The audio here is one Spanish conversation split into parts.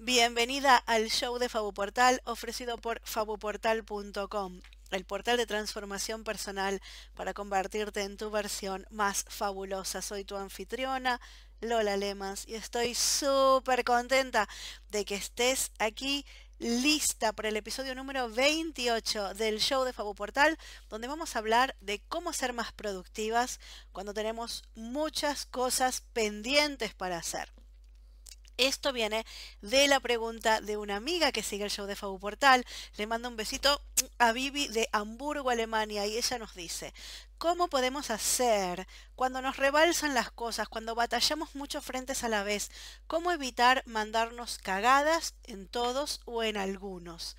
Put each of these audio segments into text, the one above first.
Bienvenida al show de Fabuportal ofrecido por fabuportal.com, el portal de transformación personal para convertirte en tu versión más fabulosa. Soy tu anfitriona, Lola Lemas, y estoy súper contenta de que estés aquí lista para el episodio número 28 del show de Fabuportal, donde vamos a hablar de cómo ser más productivas cuando tenemos muchas cosas pendientes para hacer. Esto viene de la pregunta de una amiga que sigue el show de Fabu Portal. Le mando un besito a Vivi de Hamburgo, Alemania, y ella nos dice, ¿cómo podemos hacer cuando nos rebalsan las cosas, cuando batallamos muchos frentes a la vez? ¿Cómo evitar mandarnos cagadas en todos o en algunos?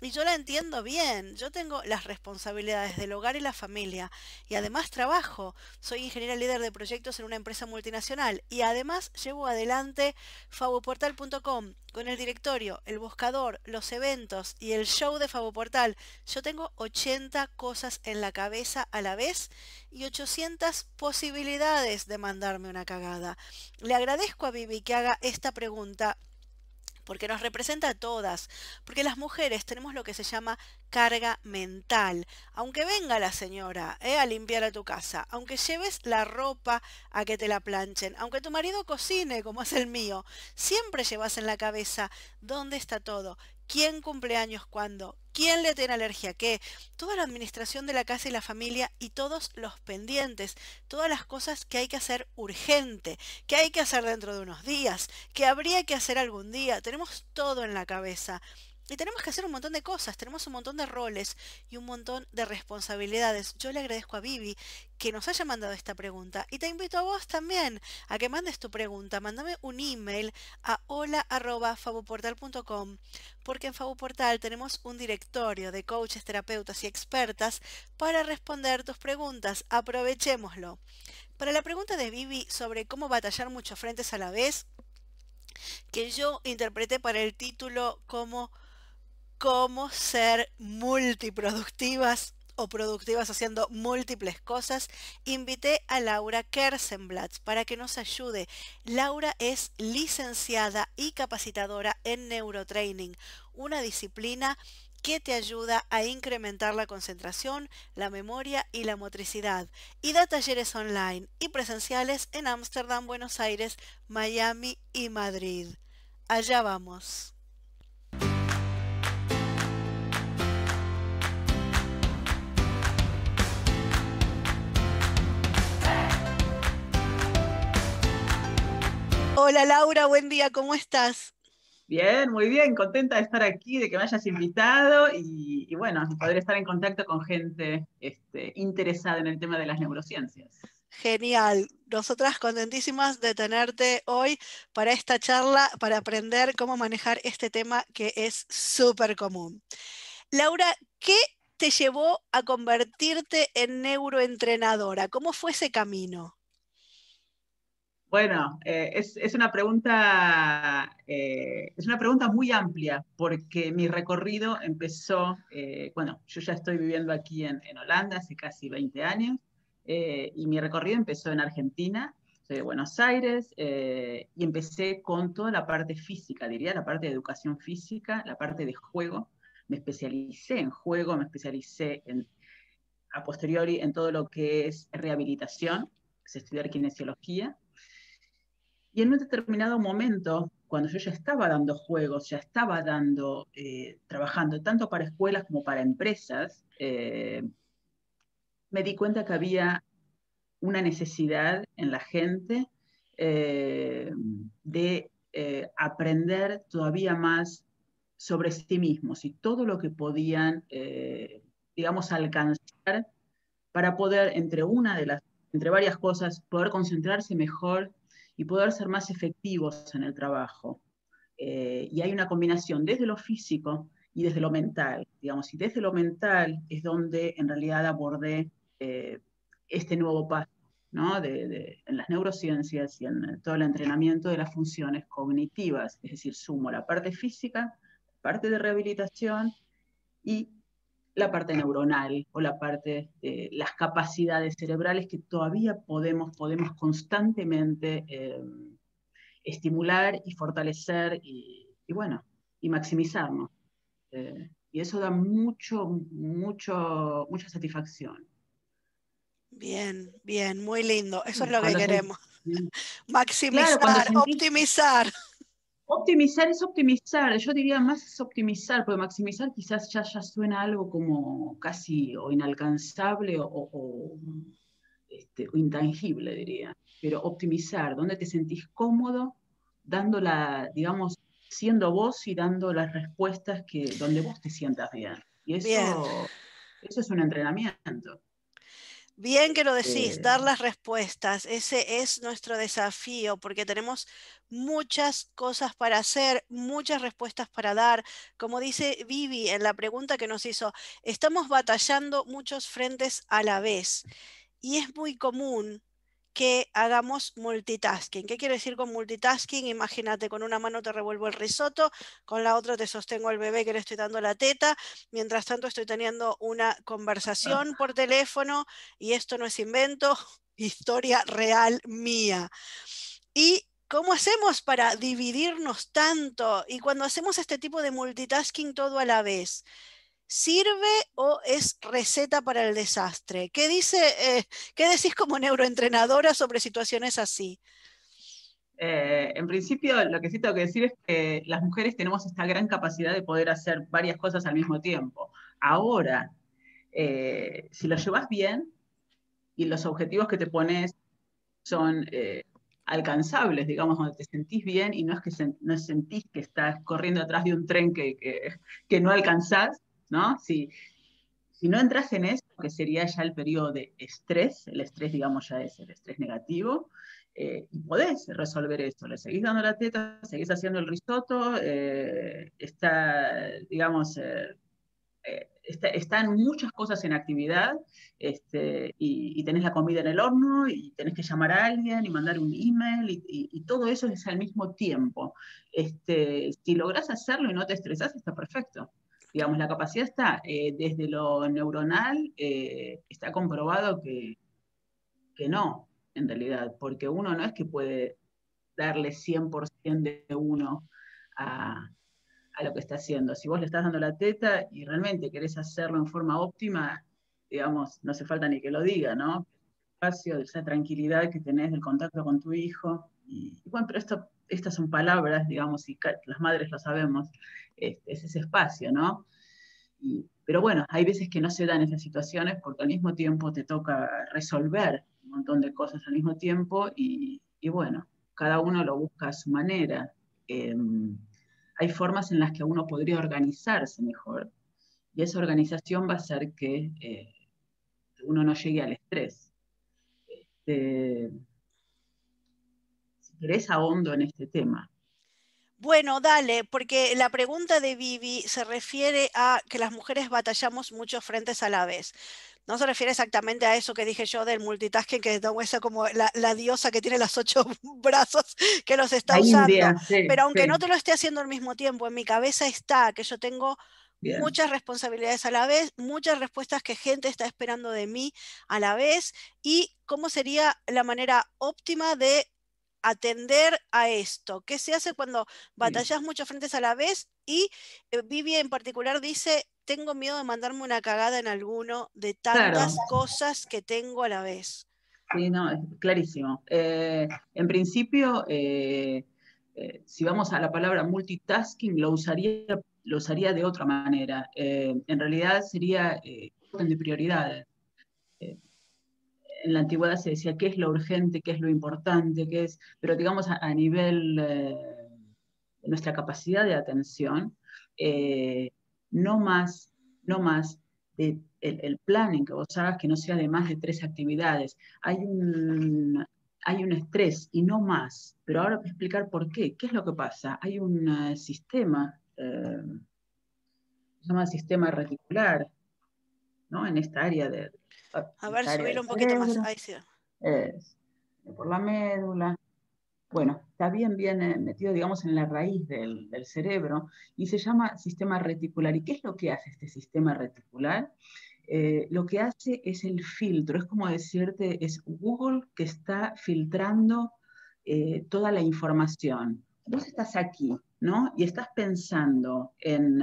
Y yo la entiendo bien. Yo tengo las responsabilidades del hogar y la familia. Y además trabajo. Soy ingeniera líder de proyectos en una empresa multinacional. Y además llevo adelante faboportal.com con el directorio, el buscador, los eventos y el show de Faboportal. Yo tengo 80 cosas en la cabeza a la vez y 800 posibilidades de mandarme una cagada. Le agradezco a Vivi que haga esta pregunta porque nos representa a todas, porque las mujeres tenemos lo que se llama carga mental. Aunque venga la señora eh, a limpiar a tu casa, aunque lleves la ropa a que te la planchen, aunque tu marido cocine como es el mío, siempre llevas en la cabeza dónde está todo, quién cumple años cuándo, quién le tiene alergia a qué, toda la administración de la casa y la familia y todos los pendientes, todas las cosas que hay que hacer urgente, que hay que hacer dentro de unos días, que habría que hacer algún día. Tenemos todo en la cabeza. Y tenemos que hacer un montón de cosas, tenemos un montón de roles y un montón de responsabilidades. Yo le agradezco a Vivi que nos haya mandado esta pregunta y te invito a vos también a que mandes tu pregunta. Mándame un email a hola.fabuportal.com porque en Fabuportal tenemos un directorio de coaches, terapeutas y expertas para responder tus preguntas. Aprovechémoslo. Para la pregunta de Vivi sobre cómo batallar muchos frentes a la vez, que yo interpreté para el título como cómo ser multiproductivas o productivas haciendo múltiples cosas, invité a Laura Kersenblatz para que nos ayude. Laura es licenciada y capacitadora en neurotraining, una disciplina que te ayuda a incrementar la concentración, la memoria y la motricidad. Y da talleres online y presenciales en Ámsterdam, Buenos Aires, Miami y Madrid. Allá vamos. Hola Laura, buen día, ¿cómo estás? Bien, muy bien, contenta de estar aquí, de que me hayas invitado y, bueno, poder estar en contacto con gente este, interesada en el tema de las neurociencias. Genial, nosotras contentísimas de tenerte hoy para esta charla, para aprender cómo manejar este tema que es súper común. Laura, ¿qué te llevó a convertirte en neuroentrenadora? ¿Cómo fue ese camino? Bueno, eh, es, una pregunta, eh, es una pregunta muy amplia porque mi recorrido empezó, eh, bueno, yo ya estoy viviendo aquí en, Holanda hace casi 20 años y mi recorrido empezó en Argentina, soy de Buenos Aires y empecé con toda la parte física, diría, la parte de educación física, la parte de juego. Me especialicé en juego, me especialicé en, a posteriori en todo lo que es rehabilitación, es estudiar kinesiología y en un determinado momento, cuando yo ya estaba dando juegos, ya estaba dando, eh, trabajando tanto para escuelas como para empresas, eh, me di cuenta que había una necesidad en la gente eh, de aprender todavía más sobre sí mismos y todo lo que podían, digamos, alcanzar para poder, entre una de las, entre varias cosas, poder concentrarse mejor y poder ser más efectivos en el trabajo. Eh, y hay una combinación desde lo físico y desde lo mental, digamos, y desde lo mental es donde en realidad abordé eh, este nuevo paso, ¿no? De, en las neurociencias y en todo el entrenamiento de las funciones cognitivas, es decir, sumo la parte física, parte de rehabilitación y la parte neuronal o la parte de las capacidades cerebrales que todavía podemos, podemos constantemente eh, estimular y fortalecer y, bueno, y maximizarnos. Eh, y eso da mucho, mucho, mucha satisfacción. Bien, bien, muy lindo. Eso es lo que queremos. Maximizar, optimizar. Optimizar es optimizar, yo diría más es optimizar, porque maximizar quizás ya, ya suena algo como casi o inalcanzable o, este, o intangible, diría. Pero optimizar, donde te sentís cómodo, dando la, digamos, siendo vos y dando las respuestas que, donde vos te sientas bien. Y eso, eso es un entrenamiento. Bien que lo decís, dar las respuestas. Ese es nuestro desafío porque tenemos muchas cosas para hacer, muchas respuestas para dar. Como dice Vivi en la pregunta que nos hizo, estamos batallando muchos frentes a la vez y es muy común que hagamos multitasking. ¿Qué quiere decir con multitasking? Imagínate, con una mano te revuelvo el risotto, con la otra te sostengo al bebé que le estoy dando la teta, mientras tanto estoy teniendo una conversación por teléfono y esto no es invento, historia real mía. ¿Y cómo hacemos para dividirnos tanto? Y cuando hacemos este tipo de multitasking todo a la vez, ¿Sirve o es receta para el desastre? ¿Qué, dice, eh, ¿qué decís como neuroentrenadora sobre situaciones así? Eh, en principio, lo que sí tengo que decir es que las mujeres tenemos esta gran capacidad de poder hacer varias cosas al mismo tiempo. Ahora, eh, si lo llevas bien y los objetivos que te pones son alcanzables, digamos, donde te sentís bien y no es que no sentís que estás corriendo atrás de un tren que, que, que no alcanzás, ¿no? Si, si no entras en eso, que sería ya el periodo de estrés, el estrés, digamos, ya es el estrés negativo, eh, y podés resolver esto. Le seguís dando la teta, seguís haciendo el risotto, eh, está, digamos, eh, están muchas cosas en actividad este, y, tenés la comida en el horno y tenés que llamar a alguien y mandar un email y, todo eso es al mismo tiempo. Este, si lográs hacerlo y no te estresás, está perfecto digamos, la capacidad está eh, desde lo neuronal, eh, está comprobado que, que no, en realidad, porque uno no es que puede darle 100% de uno a, a, lo que está haciendo. Si vos le estás dando la teta y realmente querés hacerlo en forma óptima, digamos, no hace falta ni que lo diga, ¿no? El espacio, de esa tranquilidad que tenés del contacto con tu hijo. Y, bueno, pero esto, estas son palabras, digamos, y las madres lo sabemos, es, ese espacio, ¿no? pero bueno, hay veces que no se dan esas situaciones porque al mismo tiempo te toca resolver un montón de cosas al mismo tiempo y, bueno, cada uno lo busca a su manera. Em, hay formas en las que uno podría organizarse mejor y esa organización va a hacer que eh, uno no llegue al estrés. Este, si querés ahondo en este tema. Bueno, dale, porque la pregunta de Vivi se refiere a que las mujeres batallamos muchos frentes a la vez. No se refiere exactamente a eso que dije yo del multitasking, que es como la, diosa que tiene los ocho brazos que los está usando. Pero aunque no te lo esté haciendo al mismo tiempo, en mi cabeza está que yo tengo muchas responsabilidades a la vez, muchas respuestas que gente está esperando de mí a la vez y cómo sería la manera óptima de atender a esto. ¿Qué se hace cuando batallas muchos frentes a la vez? Y eh, Vivi en particular dice, tengo miedo de mandarme una cagada en alguno de tantas cosas que tengo a la vez. Sí, no, es clarísimo. Eh, en principio, eh, si vamos a la palabra multitasking, lo usaría, lo usaría de otra manera. en realidad sería orden de prioridades en la antigüedad se decía qué es lo urgente, qué es lo importante, qué es, pero digamos a, nivel eh, de nuestra capacidad de atención, eh, no más, no más de el, planning que vos hagas que no sea de más de tres actividades. Hay un, hay un estrés y no más, pero ahora voy a explicar por qué. ¿Qué es lo que pasa? Hay un eh, sistema, se llama sistema reticular, ¿no? En esta área de, a ver, subir un poquito más. Ahí sí. por la médula. Bueno, está bien, bien eh, metido, digamos, en la raíz del, cerebro y se llama sistema reticular. ¿Y qué es lo que hace este sistema reticular? Eh, lo que hace es el filtro, es como decirte, es Google que está filtrando eh, toda la información. vos estás aquí, ¿no? Y estás pensando en,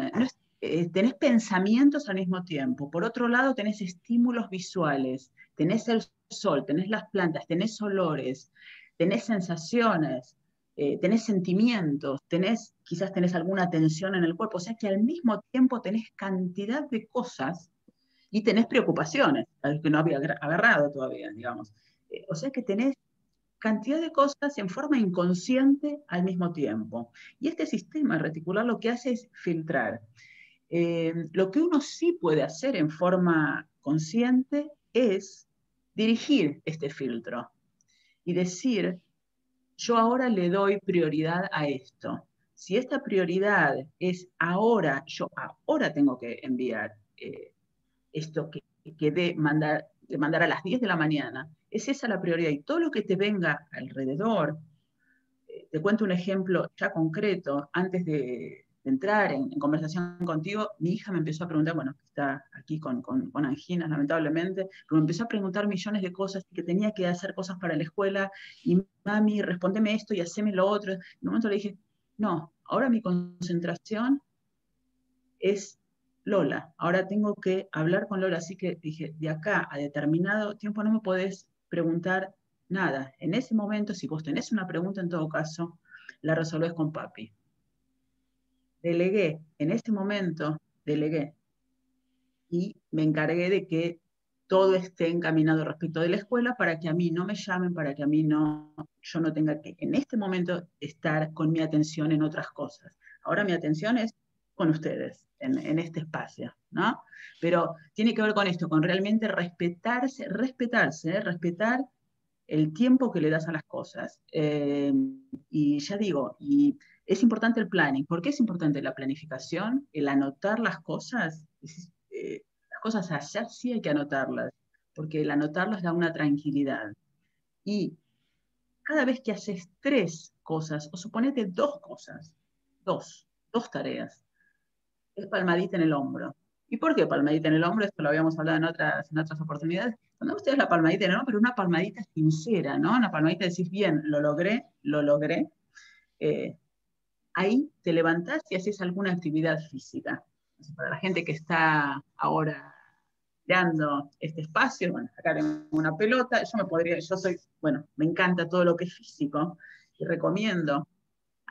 eh, tenés pensamientos al mismo tiempo. Por otro lado, tenés estímulos visuales, tenés el sol, tenés las plantas, tenés olores, tenés sensaciones, eh, tenés sentimientos, tenés, quizás tenés alguna tensión en el cuerpo. O sea que al mismo tiempo tenés cantidad de cosas y tenés preocupaciones, que no había agarrado todavía, digamos. Eh, o sea que tenés cantidad de cosas en forma inconsciente al mismo tiempo. Y este sistema reticular lo que hace es filtrar. Eh, lo que uno sí puede hacer en forma consciente es dirigir este filtro y decir, yo ahora le doy prioridad a esto. Si esta prioridad es ahora, yo ahora tengo que enviar eh, esto que, que de mandar, de mandar a las 10 de la mañana, es esa la prioridad. Y todo lo que te venga alrededor, eh, te cuento un ejemplo ya concreto, antes de, entrar en, conversación contigo, mi hija me empezó a preguntar, bueno, está aquí con, con, anginas lamentablemente, pero me empezó a preguntar millones de cosas, que tenía que hacer cosas para la escuela, y mami, respondeme esto y haceme lo otro. En un momento le dije, no, ahora mi concentración es Lola, ahora tengo que hablar con Lola, así que dije, de acá a determinado tiempo no me podés preguntar nada. En ese momento, si vos tenés una pregunta, en todo caso, la resolvés con papi. Delegué, en ese momento, delegué. Y me encargué de que todo esté encaminado respecto de la escuela para que a mí no me llamen, para que a mí no, yo no tenga que en este momento estar con mi atención en otras cosas. Ahora mi atención es con ustedes en, este espacio, ¿no? Pero tiene que ver con esto, con realmente respetarse, respetarse, ¿eh? respetar el tiempo que le das a las cosas. Eh, y ya digo, y es importante el planning. ¿Por qué es importante la planificación? El anotar las cosas. Eh, las cosas a hacer sí hay que anotarlas, porque el anotarlas da una tranquilidad. Y cada vez que haces tres cosas, o suponete dos cosas, dos, dos tareas, es palmadita en el hombro. ¿Y por qué palmadita en el hombro? Esto lo habíamos hablado en otras, en otras oportunidades. Cuando ustedes la palmadita en pero una palmadita sincera, ¿no? Una palmadita decís, bien, lo logré, lo logré. Eh, ahí te levantás y haces alguna actividad física. Para la gente que está ahora creando este espacio, bueno, acá una pelota, yo me podría, yo soy, bueno, me encanta todo lo que es físico y recomiendo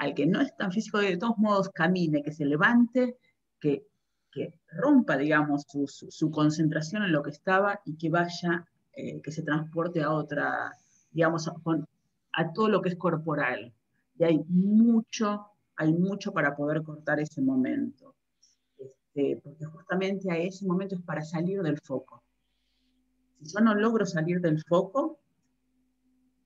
al que no es tan físico, de todos modos camine, que se levante, que, rompa, digamos, su, concentración en lo que estaba y que vaya, eh, que se transporte a otra, digamos, a, todo lo que es corporal. Y hay mucho, hay mucho para poder cortar ese momento. Este, porque justamente a ese momento es para salir del foco. Si yo no logro salir del foco,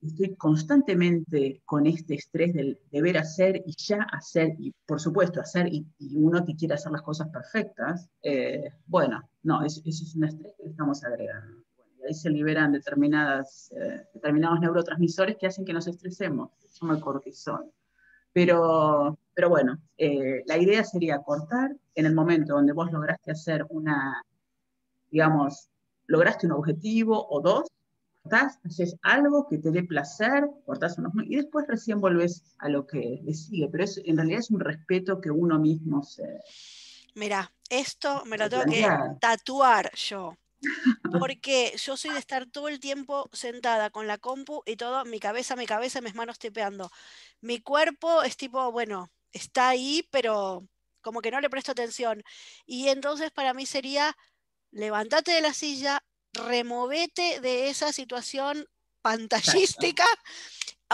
estoy constantemente con este estrés del deber hacer y ya hacer, y por supuesto hacer, y, uno que quiere hacer las cosas perfectas, eh, bueno, no, eso, es un estrés que le estamos agregando. y ahí se liberan determinadas, eh, determinados neurotransmisores que hacen que nos estresemos, se llama cortisol. Pero, pero bueno, eh, la idea sería cortar en el momento donde vos lograste hacer una, digamos, lograste un objetivo o dos, cortás, haces algo que te dé placer, cortás unos y después recién volvés a lo que le sigue. Pero es, en realidad es un respeto que uno mismo se. Mira, esto me lo tengo que tatuar yo. Porque yo soy de estar todo el tiempo sentada con la compu y todo, mi cabeza, mi cabeza, mis manos tipeando. Mi cuerpo es tipo, bueno, está ahí, pero como que no le presto atención. Y entonces para mí sería, levántate de la silla, removete de esa situación pantallística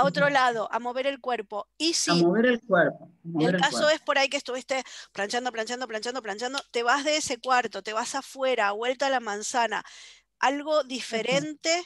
a otro lado, a mover el cuerpo. Y si a mover el cuerpo. el, caso es por ahí que estuviste planchando, planchando, planchando, planchando, te vas de ese cuarto, te vas afuera, vuelta a la manzana, algo diferente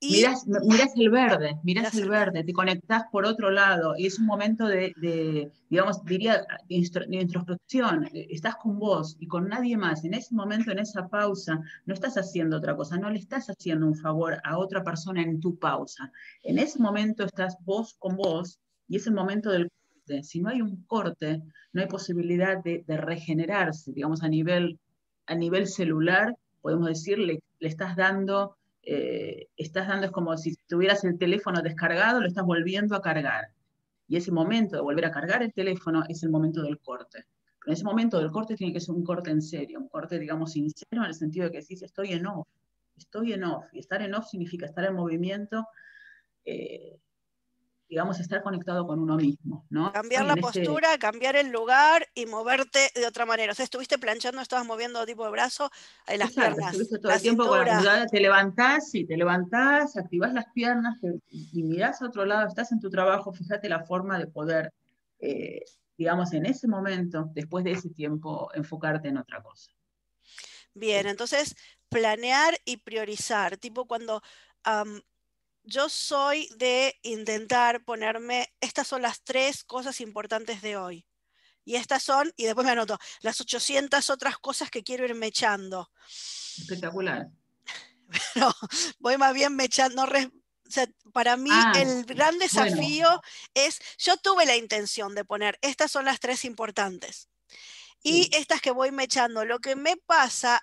Miras, el verde, miras el verde, te conectás por otro lado y es un momento de, digamos, diría, de introspección, eh, estás con vos y con nadie más, en ese momento, en esa pausa, no estás haciendo otra cosa, no le estás haciendo un favor a otra persona en tu pausa. En ese momento estás vos con vos y es el momento del corte. Si no hay un corte, no hay posibilidad de, regenerarse, digamos, a nivel, a nivel celular, podemos decir, le estás dando eh, estás dando, es como si tuvieras el teléfono descargado, lo estás volviendo a cargar. y ese momento de volver a cargar el teléfono es el momento del corte. Pero en ese momento del corte tiene que ser un corte en serio, un corte, digamos, sincero en el sentido de que decís, estoy en off, estoy en off, y estar en off significa estar en movimiento, eh, digamos, estar conectado con uno mismo, ¿no? Cambiar la postura, cambiar el lugar y moverte de otra manera. O sea, estuviste planchando, estabas moviendo tipo de brazo en las piernas. Estuviste todo el tiempo con la te levantás, y te levantás, activás las piernas y mirás a otro lado, estás en tu trabajo, fíjate la forma de poder, eh, digamos, en ese momento, después de ese tiempo, enfocarte en otra cosa. Bien, entonces planear y priorizar, tipo cuando yo soy de intentar ponerme, estas son las tres cosas importantes de hoy. Y estas son, y después me anoto, las 800 otras cosas que quiero irme echando. Espectacular. Pero voy más bien me echando. para mí ah, el gran desafío es, yo tuve la intención de poner, estas son las tres importantes. Y estas que voy mechando, lo que me pasa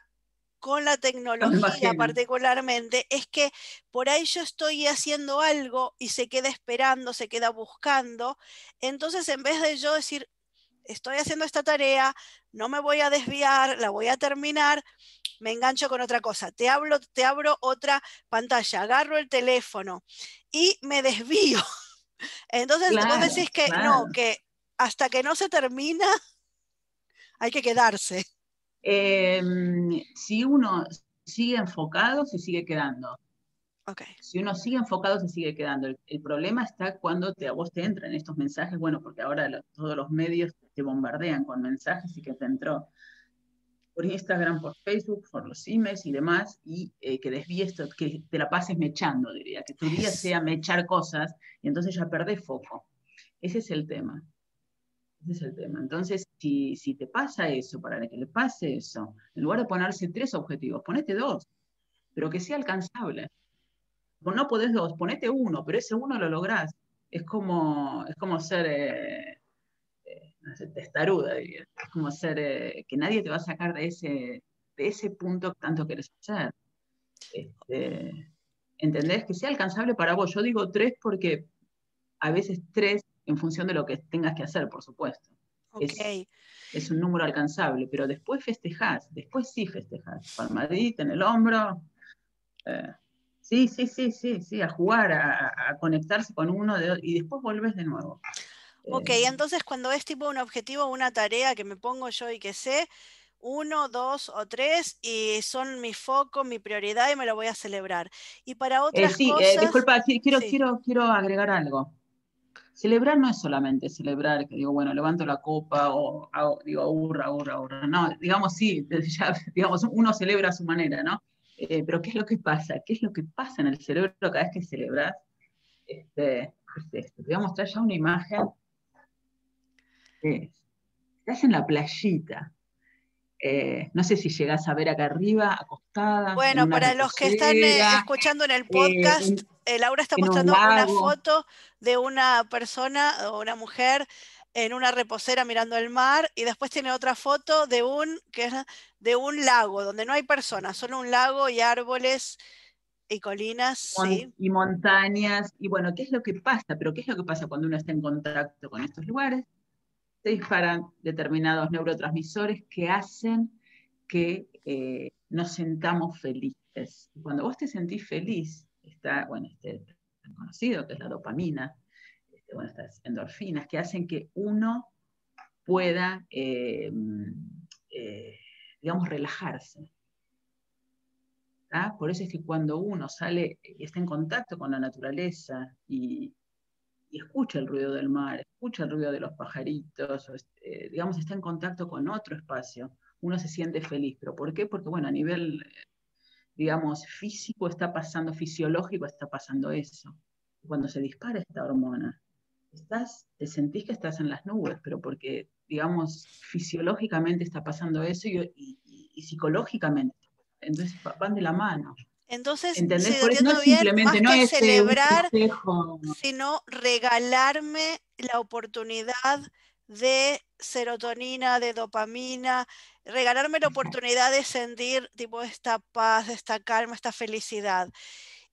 con la tecnología particularmente es que por ahí yo estoy haciendo algo y se queda esperando, se queda buscando. Entonces, en vez de yo decir, estoy haciendo esta tarea, no me voy a desviar, la voy a terminar, me engancho con otra cosa. Te, hablo, te abro otra pantalla, agarro el teléfono y me desvío. Entonces, vos decís que no, que hasta que no se termina, hay que quedarse. Em, si uno sigue enfocado, se sigue quedando. Okay. Si uno sigue enfocado, se sigue quedando. El, problema está cuando te, a vos te entran estos mensajes, bueno, porque ahora todos los medios te bombardean con mensajes y que te entró por Instagram, por Facebook, por los emails y demás, y eh, que desvíes, que te la pases mechando, diría, que tu día sea mechar cosas, y entonces ya perdés foco. Ese es el tema. Ese es el tema. Entonces, si, te pasa eso, para que le pase eso, en lugar de ponerse tres objetivos, ponete dos, pero que sea alcanzable. No podés dos, ponete uno, pero ese uno lo lográs. Es como, es como ser eh, eh, testaruda, diría. Es como ser eh, que nadie te va a sacar de ese, de ese punto que tanto querés hacer. Este, ¿Entendés? Que sea alcanzable para vos. Yo digo tres porque a veces tres en función de lo que tengas que hacer, por supuesto. Es, un número alcanzable, pero después festejás, después sí festejás. Palmadita en el hombro. Eh, sí, sí, sí, sí, sí, a jugar, a, conectarse con uno y después volvés de nuevo. Ok, eh, entonces cuando es tipo un objetivo, una tarea que me pongo yo y que sé, uno, dos o tres y son mi foco, mi prioridad y me lo voy a celebrar. Y para eh, otras sí, cosas... disculpa, quiero, quiero, quiero agregar algo. Celebrar no es solamente celebrar, que digo, bueno, levanto la copa o digo, hurra, hurra, hurra. No, digamos, sí, ya, digamos, uno celebra a su manera, ¿no? Eh, pero ¿qué es lo que pasa? ¿Qué es lo que pasa en el cerebro cada vez que celebras? Este, esto. Te voy a mostrar ya una imagen. estás en la playita. Eh, no sé si llegas a ver acá arriba, acostada. Bueno, para los que están eh, escuchando en el podcast, Laura está mostrando una foto de una persona o una mujer en una reposera mirando el mar y después tiene otra foto de un, que es de un lago donde no hay personas, solo un lago y árboles y colinas. Y montañas. Y bueno, ¿qué es lo que pasa? Pero ¿qué es lo que pasa cuando uno está en contacto con estos lugares? Se disparan determinados neurotransmisores que hacen que eh, nos sentamos felices. Cuando vos te sentís feliz, está, bueno, este, conocido, que es la dopamina, este, bueno, estas endorfinas, que hacen que uno pueda, eh, eh, digamos, relajarse. Por eso es que cuando uno sale y está en contacto con la naturaleza y, escucha el ruido del mar, escucha el ruido de los pajaritos, este, digamos, está en contacto con otro espacio, uno se siente feliz. ¿Pero por qué? Porque, bueno, a nivel digamos, físico está pasando, fisiológico está pasando eso. Cuando se dispara esta hormona, estás, te sentís que estás en las nubes, pero porque, digamos, fisiológicamente está pasando eso y, psicológicamente. Entonces van de la mano. Entonces, ¿entendés? Por eso no simplemente no es celebrar, sino regalarme la oportunidad de serotonina, de dopamina, regalarme la oportunidad de sentir tipo esta paz, esta calma, esta felicidad.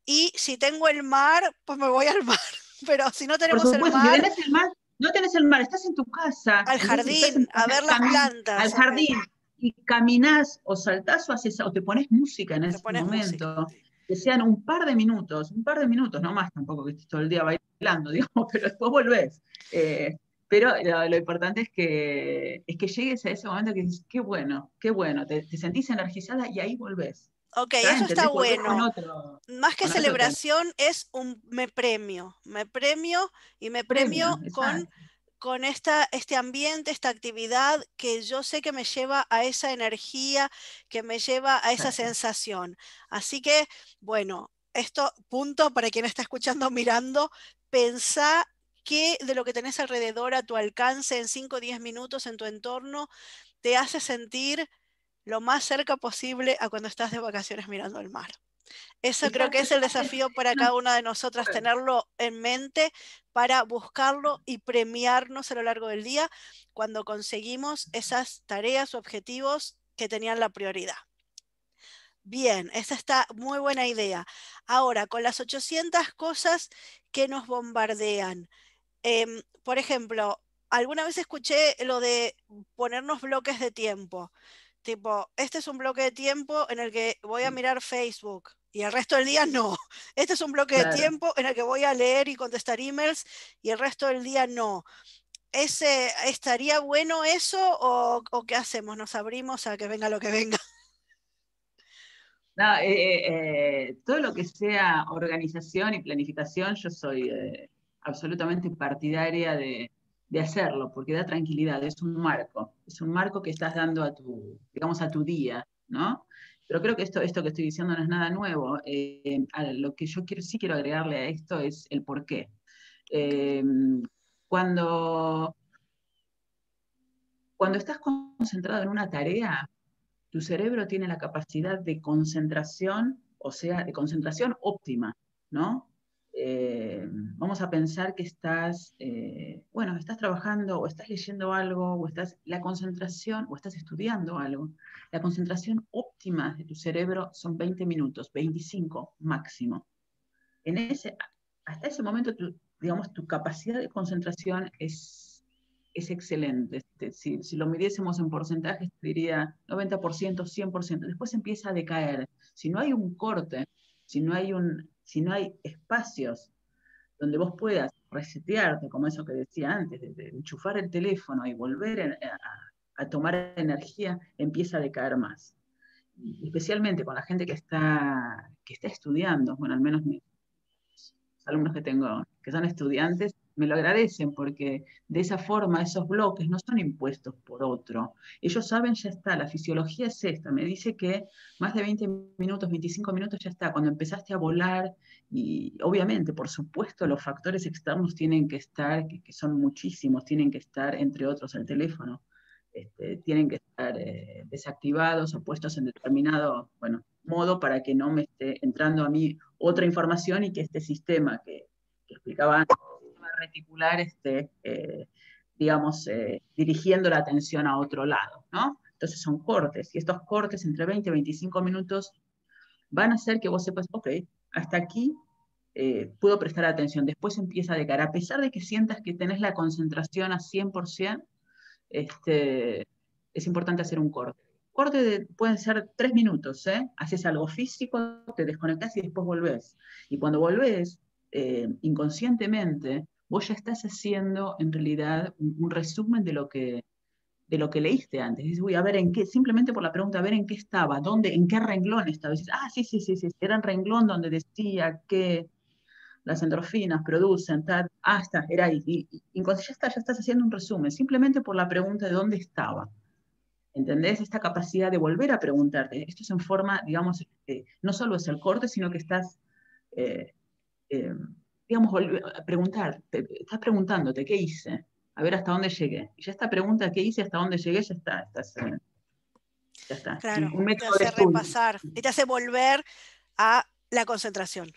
Y si tengo el mar, pues me voy al mar. Pero si no tenemos el mar, no tenés el mar, estás en tu casa. Al jardín, a ver las plantas. Al jardín. Y caminás o saltás o haces, o te pones música en ese momento. Que sean un par de minutos, un par de minutos, no más tampoco que estés todo el día bailando, digamos, pero después volvés. Eh, pero lo, importante es que, es que llegues a ese momento que dices, qué bueno, qué bueno, te, sentís energizada y ahí volvés. Ok, eso está bueno. Más que celebración es un me premio, me premio y me premio, con, con esta, este ambiente, esta actividad que yo sé que me lleva a esa energía, que me lleva a esa sensación. Así que, bueno, esto, punto para quien está escuchando, mirando, pensá qué de lo que tenés alrededor a tu alcance en 5 o 10 minutos en tu entorno te hace sentir lo más cerca posible a cuando estás de vacaciones mirando el mar. Eso creo que es el desafío para cada una de nosotras, tenerlo en mente para buscarlo y premiarnos a lo largo del día cuando conseguimos esas tareas o objetivos que tenían la prioridad. Bien, esa está muy buena idea. Ahora, con las 800 cosas que nos bombardean. Em, por ejemplo, alguna vez escuché lo de ponernos bloques de tiempo. Tipo, este es un bloque de tiempo en el que voy a mirar Facebook y el resto del día no. Este es un bloque de tiempo en el que voy a leer y contestar emails y el resto del día no. Ese, ¿Estaría bueno eso o, qué hacemos? ¿Nos abrimos a que venga lo que venga? No, eh, eh, eh, todo lo que sea organización y planificación, yo soy absolutamente partidaria de, de hacerlo, porque da tranquilidad, es un marco, es un marco que estás dando a tu, digamos, a tu día, ¿no? Pero creo que esto, esto que estoy diciendo no es nada nuevo. Eh, lo que yo quiero, sí quiero agregarle a esto es el por qué. Eh, cuando, cuando estás concentrado en una tarea, tu cerebro tiene la capacidad de concentración, o sea, de concentración óptima, ¿no? Eh, vamos a pensar que estás, eh, bueno, estás trabajando o estás leyendo algo o estás, la concentración o estás estudiando algo, la concentración óptima de tu cerebro son 20 minutos, 25 máximo. En ese, hasta ese momento, digamos, tu capacidad de concentración es, es excelente. Este, si, si, lo midiésemos en porcentajes, diría 90%, 100%. Después empieza a decaer. Si no hay un corte, si no hay un, si no hay espacios donde vos puedas resetearte, como eso que decía antes, de, enchufar el teléfono y volver a, tomar energía, empieza a decaer más. especialmente con la gente que está, que está estudiando, bueno, al menos mis alumnos que tengo que son estudiantes, me lo agradecen porque de esa forma esos bloques no son impuestos por otro. Ellos saben, ya está, la fisiología es esta, me dice que más de 20 minutos, 25 minutos ya está, cuando empezaste a volar y obviamente, por supuesto, los factores externos tienen que estar, que, son muchísimos, tienen que estar, entre otros, el teléfono. Este, tienen que estar eh, desactivados o puestos en determinado bueno, modo para que no me esté entrando a mí otra información y que este sistema que, que explicaba antes, reticular esté, eh, digamos, eh, dirigiendo la atención a otro lado, ¿no? Entonces son cortes, y estos cortes entre 20 y 25 minutos van a hacer que vos sepas, ok, hasta aquí eh, puedo prestar atención, después empieza a decaer, a pesar de que sientas que tenés la concentración a 100%, este, es importante hacer un corte. Corte de, pueden ser tres minutos, ¿eh? Haces algo físico, te desconectas y después volvés. Y cuando volvés, inconscientemente, vos ya estás haciendo en realidad un, resumen de lo que de lo que leíste antes. Dices, voy a ver en qué, simplemente por la pregunta, a ver en qué estaba, dónde, en qué renglón estaba. Dices, ah, sí, sí, sí, sí, era un renglón donde decía que las endorfinas producen, tal, ah, está, era ahí. Y, y, ya, está, ya estás haciendo un resumen, simplemente por la pregunta de dónde estaba. ¿Entendés? Esta capacidad de volver a preguntarte. Esto es en forma, digamos, eh, no solo es el corte, sino que estás eh, eh, digamos, preguntar, estás preguntándote, ¿qué hice? A ver hasta dónde llegué. Y ya esta pregunta, ¿qué hice? ¿Hasta dónde llegué? Ya está. Eh, ya está. Claro, te hace repasar y te hace volver a la concentración.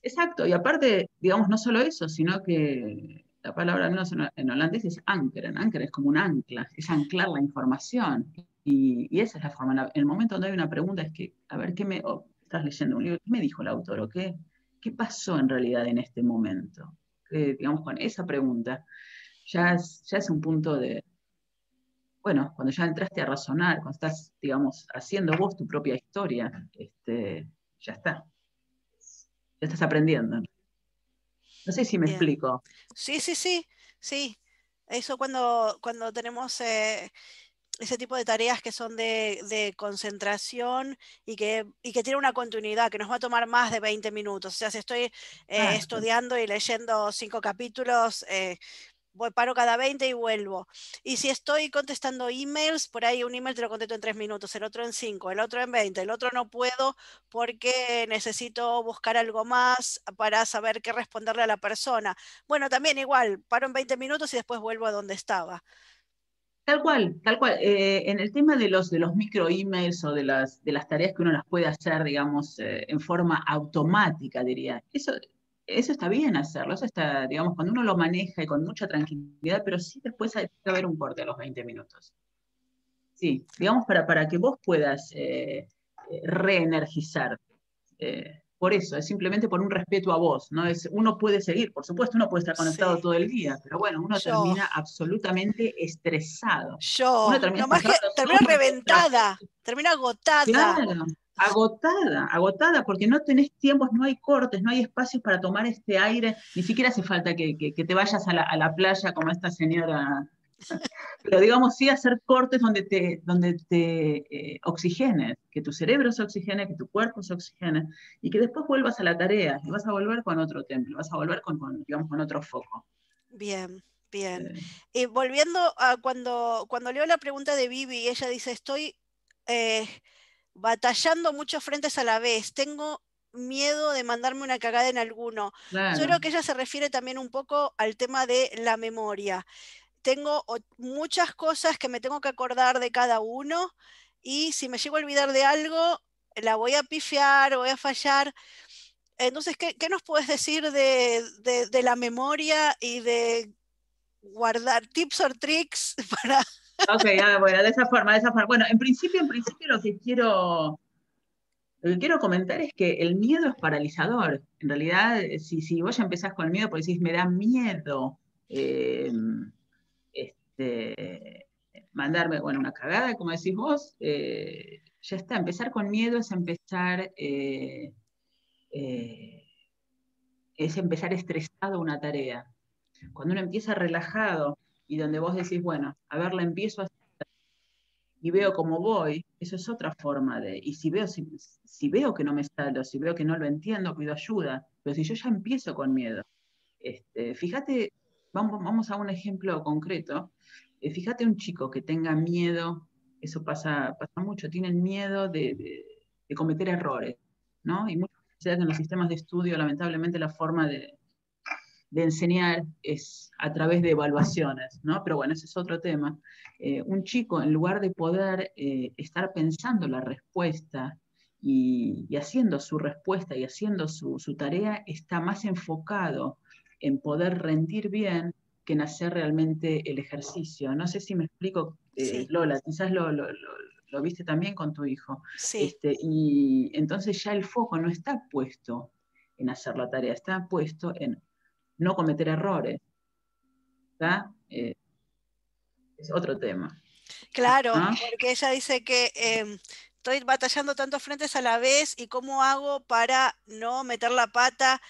Exacto, y aparte, digamos, no solo eso, sino que la palabra, al menos en, holandés, es ancren. Ancren es como un ancla, es anclar la información. Y, esa es la forma. En el momento donde hay una pregunta es que, a ver, ¿qué me, estás leyendo un libro, ¿qué me dijo el autor? ¿O qué, ¿qué pasó en realidad en este momento? digamos, con esa pregunta, ya es, ya es un punto de, bueno, cuando ya entraste a razonar, cuando estás, digamos, haciendo vos tu propia historia, este, ya está. Ya estás aprendiendo. No sé si me explico. Sí, sí, sí, sí. Eso cuando, cuando tenemos eh, ese tipo de tareas que son de, concentración y que, y que tienen una continuidad, que nos va a tomar más de 20 minutos. O sea, si estoy eh, estudiando y leyendo cinco capítulos, eh, voy, paro cada 20 y vuelvo. Y si estoy contestando emails, por ahí un email te lo contesto en 3 minutos, el otro en 5, el otro en 20, el otro no puedo porque necesito buscar algo más para saber qué responderle a la persona. Bueno, también igual, paro en 20 minutos y después vuelvo a donde estaba. Tal cual, tal cual. Eh, en el tema de los, de los micro emails o de las, de las tareas que uno las puede hacer, digamos, eh, en forma automática, diría, eso eso está bien hacerlo, eso está, digamos, cuando uno lo maneja y con mucha tranquilidad, pero sí después hay que haber un corte a los 20 minutos. Sí, digamos, para, para que vos puedas eh, eh reenergizar. Por eso, es simplemente por un respeto a vos, ¿no? Es, uno puede seguir, por supuesto, uno puede estar conectado todo el día, pero bueno, uno termina absolutamente estresado. Yo, termina nomás que termina reventada, termina agotada. Claro, agotada, agotada, porque no tenés tiempos, no hay cortes, no hay espacios para tomar este aire, ni siquiera hace falta que, te vayas a la, playa como esta señora, pero digamos sí hacer cortes donde te, donde te eh, oxigenes, que tu cerebro se oxigene, que tu cuerpo se oxigene, y que después vuelvas a la tarea, y vas a volver con otro templo, vas a volver con, digamos, con otro foco. Bien. Bien. Y volviendo a cuando, cuando leo la pregunta de Vivi, ella dice, estoy eh, batallando muchos frentes a la vez, tengo miedo de mandarme una cagada en alguno. Yo creo que ella se refiere también un poco al tema de la memoria. Tengo muchas cosas que me tengo que acordar de cada uno y si me llego a olvidar de algo, la voy a pifiar, voy a fallar. Entonces, ¿qué, nos puedes decir de, de la memoria y de guardar tips o tricks para Ok, bueno, de esa forma, de esa forma. Bueno, en principio, en principio lo que quiero, lo que quiero comentar es que el miedo es paralizador. En realidad, si, si vos ya empezás con el miedo, pues decís, me da miedo eh, este, mandarme, bueno, una cagada, como decís vos, eh, ya está, empezar con miedo es empezar, eh, es empezar estresado una tarea. Cuando uno empieza relajado, y donde vos decís, bueno, a ver, la empiezo a hacer y veo cómo voy, eso es otra forma de, y si veo, si, veo que no me sale, si veo que no lo entiendo, pido ayuda, pero si yo ya empiezo con miedo, este, fíjate, vamos, vamos a un ejemplo concreto, eh, fíjate un chico que tenga miedo, eso pasa, pasa mucho, tienen miedo de, cometer errores, ¿no? Y muchas veces en los sistemas de estudio, lamentablemente, la forma de, de enseñar es a través de evaluaciones, ¿no? Pero bueno, ese es otro tema. Eh, un chico, en lugar de poder eh, estar pensando la respuesta y, haciendo su respuesta y haciendo su, tarea, está más enfocado en poder rendir bien que en hacer realmente el ejercicio. No sé si me explico, eh, Lola, quizás lo, viste también con tu hijo. Sí. Este, y entonces ya el foco no está puesto en hacer la tarea, está puesto en no cometer errores. Eh, es otro tema. Claro, porque ella dice que em, estoy batallando tantos frentes a la vez y cómo hago para no meter la pata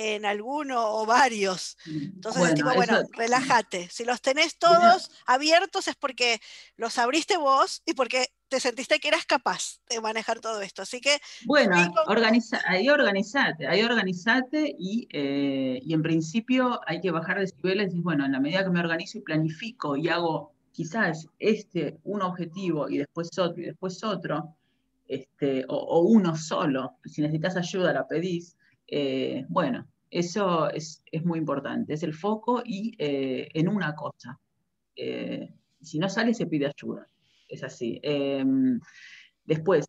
en alguno o varios. Entonces, bueno, tipo, bueno, relájate. Si los tenés todos abiertos es porque los abriste vos y porque te sentiste que eras capaz de manejar todo esto. Así que. Bueno, organiza, ahí organizate, ahí organizate y, eh, y, en principio hay que bajar decibeles y bueno, en la medida que me organizo y planifico y hago quizás este un objetivo y después otro y después otro, este, o, uno solo, si necesitas ayuda la pedís, eh, bueno, eso es, muy importante, es el foco y eh, en una cosa. si no sale, se pide ayuda es así. Después,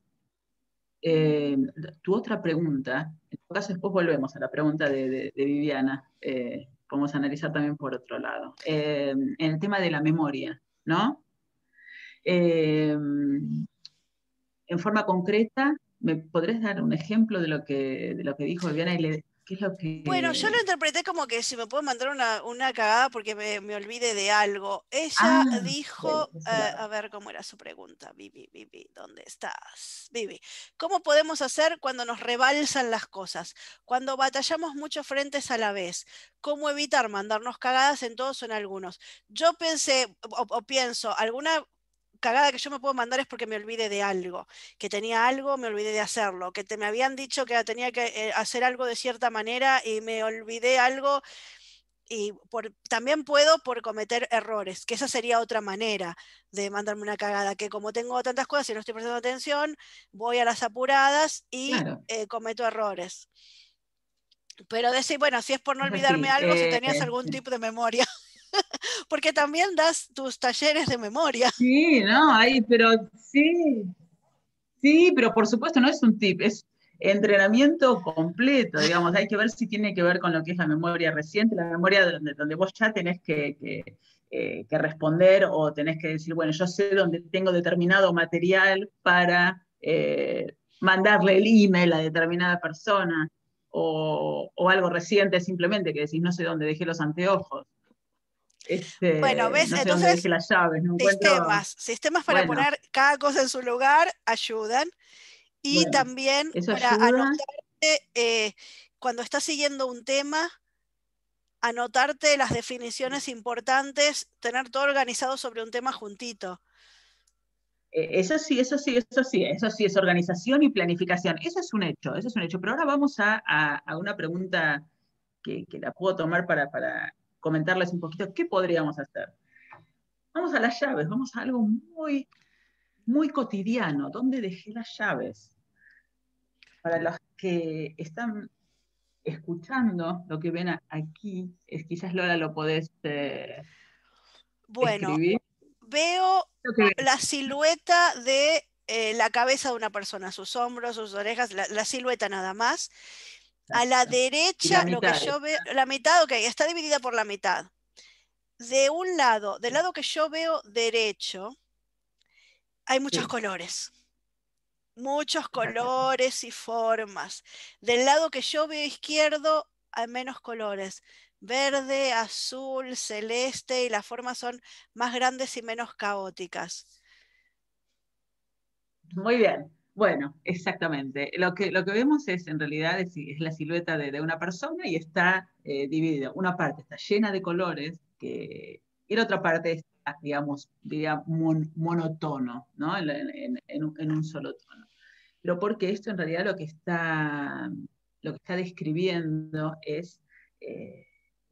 tu otra pregunta, en todo caso después volvemos a la pregunta de, Viviana, eh, podemos analizar también por otro lado, en el tema de la memoria, ¿no? en forma concreta, ¿me podrías dar un ejemplo de lo que, de lo que dijo Viviana y ¿Qué es lo que... Bueno, yo lo interpreté como que si me puedo mandar una, una cagada porque me, me olvide de algo. Ella Ah, dijo, eh, a ver cómo era su pregunta, Vivi, Vivi, ¿dónde estás? Vivi, ¿cómo podemos hacer cuando nos rebalsan las cosas? Cuando batallamos muchos frentes a la vez. ¿Cómo evitar mandarnos cagadas en todos o en algunos? Yo pensé, o, o pienso, alguna cagada que yo me puedo mandar es porque me olvide de algo, que tenía algo, me olvidé de hacerlo, que te, me habían dicho que tenía que eh, hacer algo de cierta manera y me olvidé algo y por, también puedo por cometer errores, que esa sería otra manera de mandarme una cagada, que como tengo tantas cosas y no estoy prestando atención, voy a las apuradas y Claro, eh, cometo errores. Pero decir, bueno, si es por no olvidarme algo, si eh, tenías algún tipo de memoria, porque también das tus talleres de memoria. sí, no, ahí, pero sí, sí, pero por supuesto no es un tip, es entrenamiento completo, digamos, hay que ver si tiene que ver con lo que es la memoria reciente, la memoria donde, donde vos ya tenés que, eh, que responder o tenés que decir, bueno, yo sé dónde tengo determinado material para eh, mandarle el email a determinada persona, o, o algo reciente simplemente, que decís, no sé dónde dejé los anteojos. Bueno, Este, ¿ves? no sé dónde Entonces, dejé las llaves, no encuentro. sistemas, sistemas para Bueno, poner cada cosa en su lugar ayudan. Y bueno, también para ayuda. anotarte, eh, cuando estás siguiendo un tema, anotarte las definiciones importantes, tener todo organizado sobre un tema juntito. Eh, Eso sí, eso sí, eso sí, eso sí es organización y planificación. Eso es un hecho, eso es un hecho. Pero ahora vamos a, a- a una pregunta que, que la puedo tomar para, para comentarles un poquito. ¿Qué podríamos hacer? Vamos a las llaves, vamos a algo muy, muy cotidiano. ¿Dónde dejé las llaves? Para los que están escuchando lo que ven aquí, es, quizás Lola lo podés eh, Bueno, escribir. veo la silueta de eh, la cabeza de una persona, sus hombros, sus orejas, la, la silueta nada más. A la. Y la derecha, lo que yo veo, la mitad, ok, está dividida por la mitad. De un lado, del lado que yo veo derecho, hay muchos Sí. colores. Muchos colores y formas. Del lado que yo veo izquierdo, hay menos colores. Verde, azul, celeste y las formas son más grandes y menos caóticas. Muy bien. Bueno, exactamente. Lo que, lo que vemos es, en realidad, es, la silueta de, de una persona y está eh, dividida. Una parte está llena de colores y la otra parte está, digamos, diría, mon- monotono, ¿no? En, en un solo tono. Pero porque esto en realidad lo que está, lo que está describiendo es eh,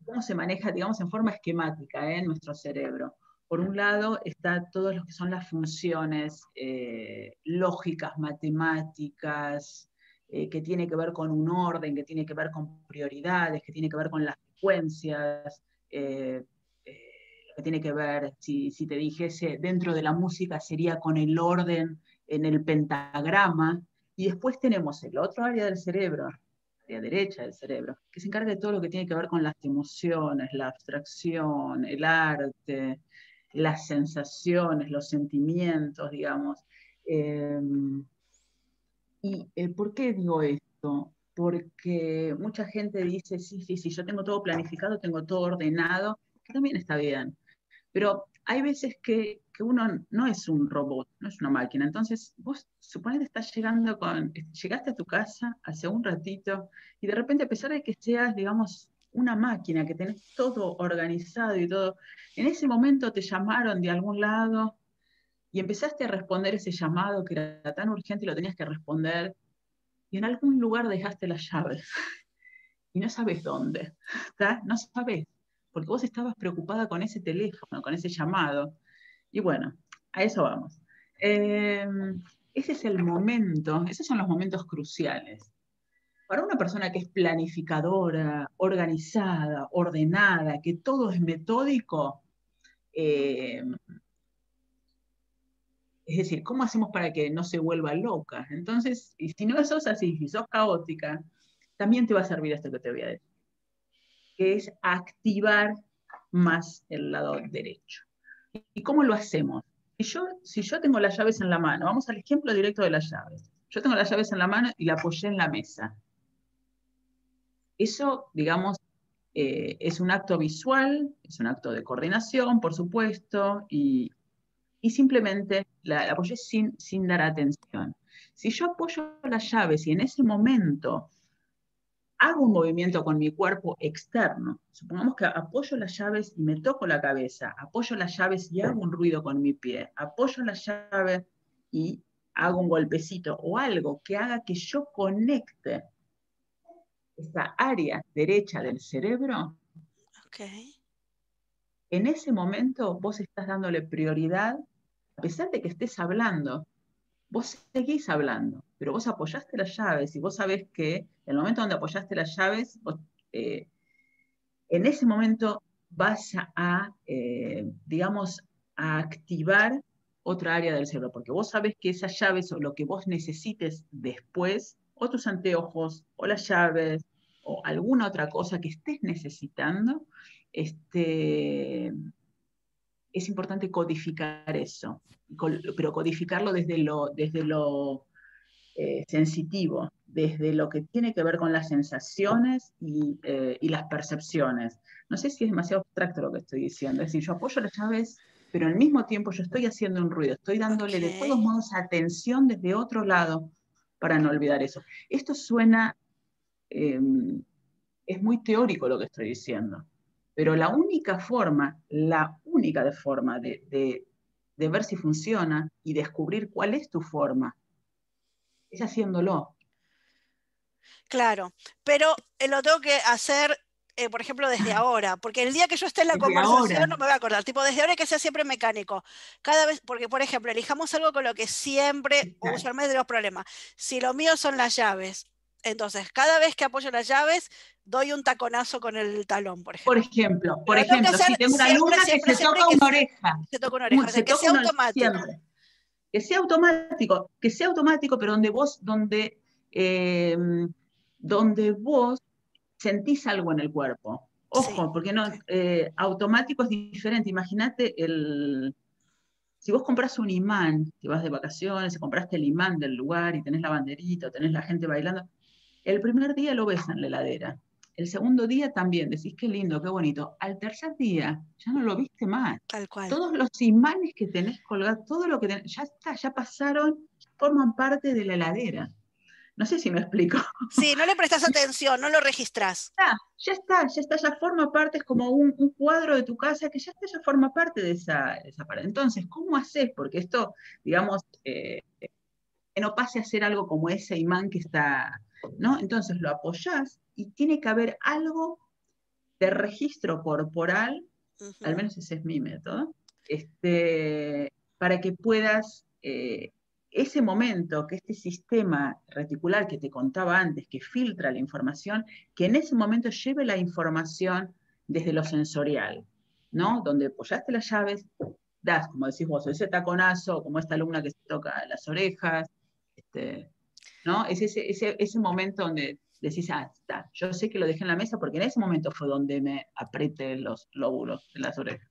cómo se maneja, digamos, en forma esquemática ¿eh? en nuestro cerebro. Por un lado está todo lo que son las funciones eh, lógicas, matemáticas, eh, que tiene que ver con un orden, que tiene que ver con prioridades, que tiene que ver con las frecuencias, eh, eh, que tiene que ver, si, si te dijese, dentro de la música sería con el orden en el pentagrama, y después tenemos el otro área del cerebro, área derecha del cerebro, que se encarga de todo lo que tiene que ver con las emociones, la abstracción, el arte, las sensaciones, los sentimientos, digamos. Eh, ¿Y por qué digo esto? Porque mucha gente dice, sí, sí, sí, yo tengo todo planificado, tengo todo ordenado, que también está bien. Pero hay veces que, que uno no es un robot, no es una máquina. Entonces, vos suponete estás llegando con, llegaste a tu casa hace un ratito y de repente, a pesar de que seas, digamos, una máquina, que tenés todo organizado y todo, en ese momento te llamaron de algún lado y empezaste a responder ese llamado que era tan urgente y lo tenías que responder, y en algún lugar dejaste las llaves y no sabes dónde. No sabes, porque vos estabas preocupada con ese teléfono, con ese llamado. Y bueno, a eso vamos. Eh, ese es el momento, esos son los momentos cruciales. Para una persona que es planificadora, organizada, ordenada, que todo es metódico, eh, es decir, ¿cómo hacemos para que no se vuelva loca? Entonces, y si no sos así, si sos caótica, también te va a servir esto que te voy a decir, que es activar más el lado derecho. ¿Y cómo lo hacemos? Si yo, si yo tengo las llaves en la mano, vamos al ejemplo directo de las llaves. Yo tengo las llaves en la mano y la apoyé en la mesa. Eso, digamos, eh, es un acto visual, es un acto de coordinación, por supuesto, y, simplemente la, apoyé sin, sin dar atención. Si yo apoyo las llaves y en ese momento hago un movimiento con mi cuerpo externo, supongamos que apoyo las llaves y me toco la cabeza, apoyo las llaves y hago un ruido con mi pie, apoyo las llaves y hago un golpecito o algo que haga que yo conecte esta área derecha del cerebro, en ese momento vos estás dándole prioridad, a pesar de que estés hablando, vos seguís hablando, pero vos apoyaste las llaves y vos sabés que en el momento donde apoyaste las llaves, eh, en ese momento vas a, eh, digamos, a activar otra área del cerebro, porque vos sabés que esas llaves o lo que vos necesites después, o tus anteojos, o las llaves, o alguna otra cosa que estés necesitando, este, es importante codificar eso, pero codificarlo desde lo, desde lo eh, sensitivo, desde lo que tiene que ver con las sensaciones eh, y, las percepciones. No sé si es demasiado abstracto lo que estoy diciendo, es decir, yo apoyo las llaves, pero al mismo tiempo yo estoy haciendo un ruido, estoy dándole de todos modos atención desde otro lado para no olvidar eso. Esto suena Em, es muy teórico lo que estoy diciendo, pero la única forma, la única forma de, ver si funciona y descubrir cuál es tu forma es haciéndolo. Claro, pero eh, lo tengo que hacer, eh, por ejemplo, desde ahora, porque el día que yo esté en la conversación no me voy a acordar, tipo desde ahora que sea siempre mecánico. Cada vez, porque por ejemplo, elijamos algo con lo que siempre, usualmente tenemos problemas. Si lo mío son las llaves, entonces, cada vez que apoyo las llaves, doy un taconazo con el talón, por ejemplo. Por ejemplo, por ejemplo, si tengo una alumna que se toca una oreja. Se toca una oreja, que sea automático. Que sea automático, que sea automático, pero donde vos, donde, em, donde vos sentís algo en el cuerpo. Ojo, porque no, eh, automático es diferente. Imagínate el, si vos compras un imán, que vas de vacaciones, compraste el imán del lugar y tenés la banderita, tenés la gente bailando, el primer día lo ves en la heladera. El segundo día también, decís qué lindo, qué bonito. Al tercer día ya no lo viste más. Tal cual. Todos los imanes que tenés colgados, todo lo que tenés, ya está, ya pasaron, forman parte de la heladera. No sé si me explico. Sí, no le prestas atención, no lo registras. Ya, ya está, ya está, ya forma parte, es como un, cuadro de tu casa que ya está, ya forma parte de esa, esa parte. Entonces, ¿cómo haces? Porque esto, digamos, eh, que no pase a ser algo como ese imán que está ¿no? Entonces lo apoyás y tiene que haber algo de registro corporal, al menos ese es mi método, este, para que puedas, eh, ese momento, que este sistema reticular que te contaba antes, que filtra la información, que en ese momento lleve la información desde lo sensorial, ¿no? Donde apoyaste las llaves, das, como decís vos, ese taconazo, como esta alumna que se toca las orejas, este, ¿no? Es ese, ese, ese momento donde decís, ah, está, yo sé que lo dejé en la mesa porque en ese momento fue donde me apreté los lóbulos de las orejas.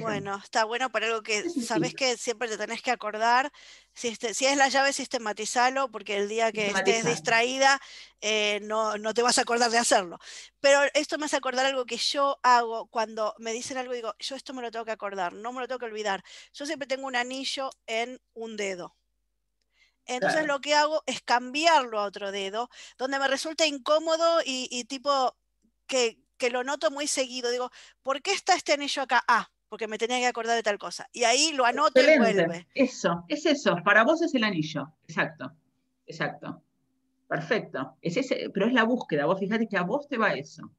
bueno, está bueno para algo que sabes que siempre te tenés que acordar. Si, este, si es la llave, sistematizalo, porque el día que estés distraída eh, no, no, te vas a acordar de hacerlo. Pero esto me hace acordar algo que yo hago cuando me dicen algo, digo, yo esto me lo tengo que acordar, no me lo tengo que olvidar. Yo siempre tengo un anillo en un dedo. Entonces lo que hago es cambiarlo a otro dedo, donde me resulta incómodo y, tipo que, lo noto muy seguido. Digo, ¿por qué está este anillo acá? Ah, porque me tenía que acordar de tal cosa. Y ahí lo anoto y vuelve. Eso, es eso. Para vos es el anillo. Exacto. Exacto. Perfecto. Es ese, pero es la búsqueda. Vos fíjate que a vos te va eso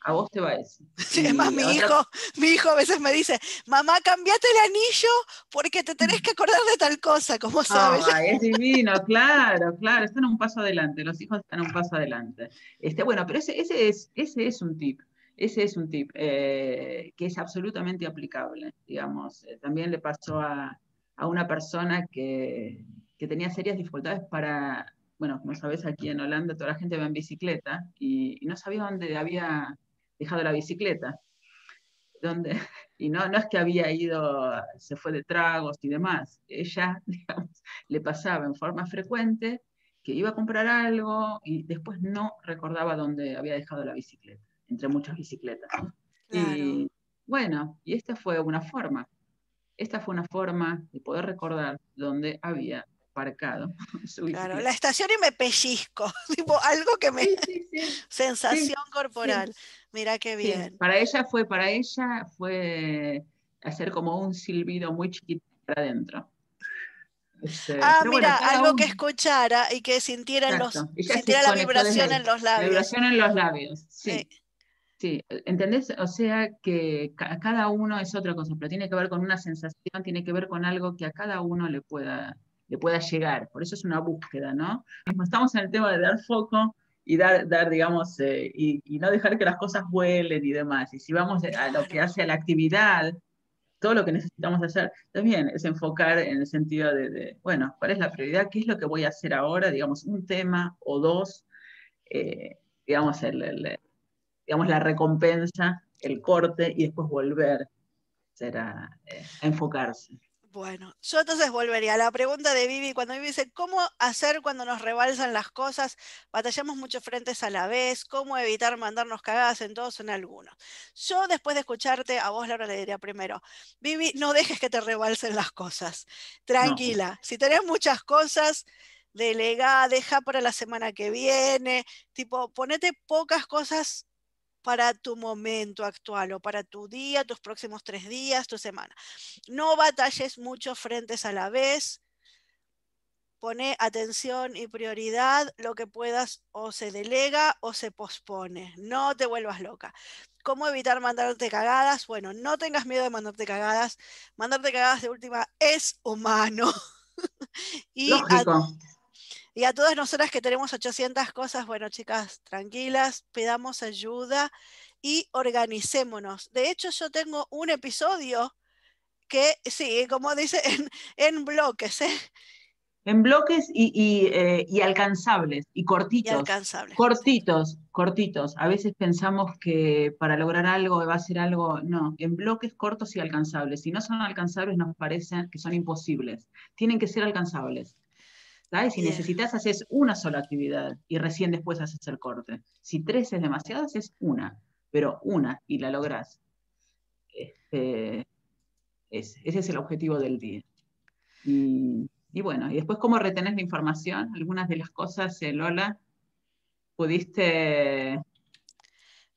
a vos te va eso. Sí, además mi hijo, mi hijo a veces me dice, mamá, cambiate el anillo porque te tenés que acordar de tal cosa, como sabes. es divino, claro, claro, están un paso adelante, los hijos están un paso adelante. Este, bueno, pero ese, ese, es, ese es un tip, ese es un tip eh, que es absolutamente aplicable, digamos. Eh, también le pasó a, una persona que, tenía serias dificultades para, bueno, como sabes, aquí en Holanda toda la gente va en bicicleta y no sabía dónde había dejado la bicicleta. Donde, y no, no es que había ido, se fue de tragos y demás, ella, digamos, le pasaba en forma frecuente que iba a comprar algo y después no recordaba dónde había dejado la bicicleta, entre muchas bicicletas. Y bueno, y esta fue una forma. Esta fue una forma de poder recordar dónde había aparcado Claro, la estación y me pellizco, tipo algo que me... Sensación corporal. Mira qué bien. Para ella fue, para ella fue hacer como un silbido muy chiquito para adentro. Este, ah, mira, algo que escuchara y que sintiera, los, sintiera la vibración en los labios. La vibración en los labios, sí. sí. ¿entendés? O sea que cada uno es otra cosa, pero tiene que ver con una sensación, tiene que ver con algo que a cada uno le pueda, le pueda llegar. Por eso es una búsqueda, ¿no? Estamos en el tema de dar foco y dar, dar digamos, eh, y, no dejar que las cosas vuelen y demás. Y si vamos a lo que hace a la actividad, todo lo que necesitamos hacer también es enfocar en el sentido de, bueno, ¿cuál es la prioridad? ¿Qué es lo que voy a hacer ahora? Digamos, un tema o dos, eh, digamos, digamos, la recompensa, el corte y después volver a eh, enfocarse. Bueno, yo entonces volvería a la pregunta de Vivi, cuando Vivi dice, ¿cómo hacer cuando nos rebalsan las cosas? Batallamos muchos frentes a la vez, ¿cómo evitar mandarnos cagadas en todos o en algunos? Yo después de escucharte, a vos Laura le diría primero, Vivi, no dejes que te rebalsen las cosas, tranquila, si tenés muchas cosas, delega, deja para la semana que viene, tipo, ponete pocas cosas para tu momento actual o para tu día, tus próximos tres días, tu semana. No batalles muchos frentes a la vez. Pone atención y prioridad, lo que puedas o se delega o se pospone. No te vuelvas loca. ¿Cómo evitar mandarte cagadas? Bueno, no tengas miedo de mandarte cagadas. Mandarte cagadas de última es humano. y Lógico. Y a todas nosotras que tenemos 800 cosas, bueno, chicas, tranquilas, pedamos ayuda y organicémonos. De hecho, yo tengo un episodio que, sí, como dice, en, bloques, ¿eh? En bloques y, eh, y, alcanzables, y cortitos. Y alcanzables. Cortitos, cortitos. A veces pensamos que para lograr algo va a ser algo, no, en bloques cortos y alcanzables. Si no son alcanzables, nos parece que son imposibles. Tienen que ser alcanzables. Si necesitas, haces una sola actividad y recién después haces el corte. Si tres es demasiado, haces una, pero una y la lográs. Este, ese es el objetivo del día. Y, bueno, y después, ¿cómo retenés la información? Algunas de las cosas, eh, Lola, pudiste.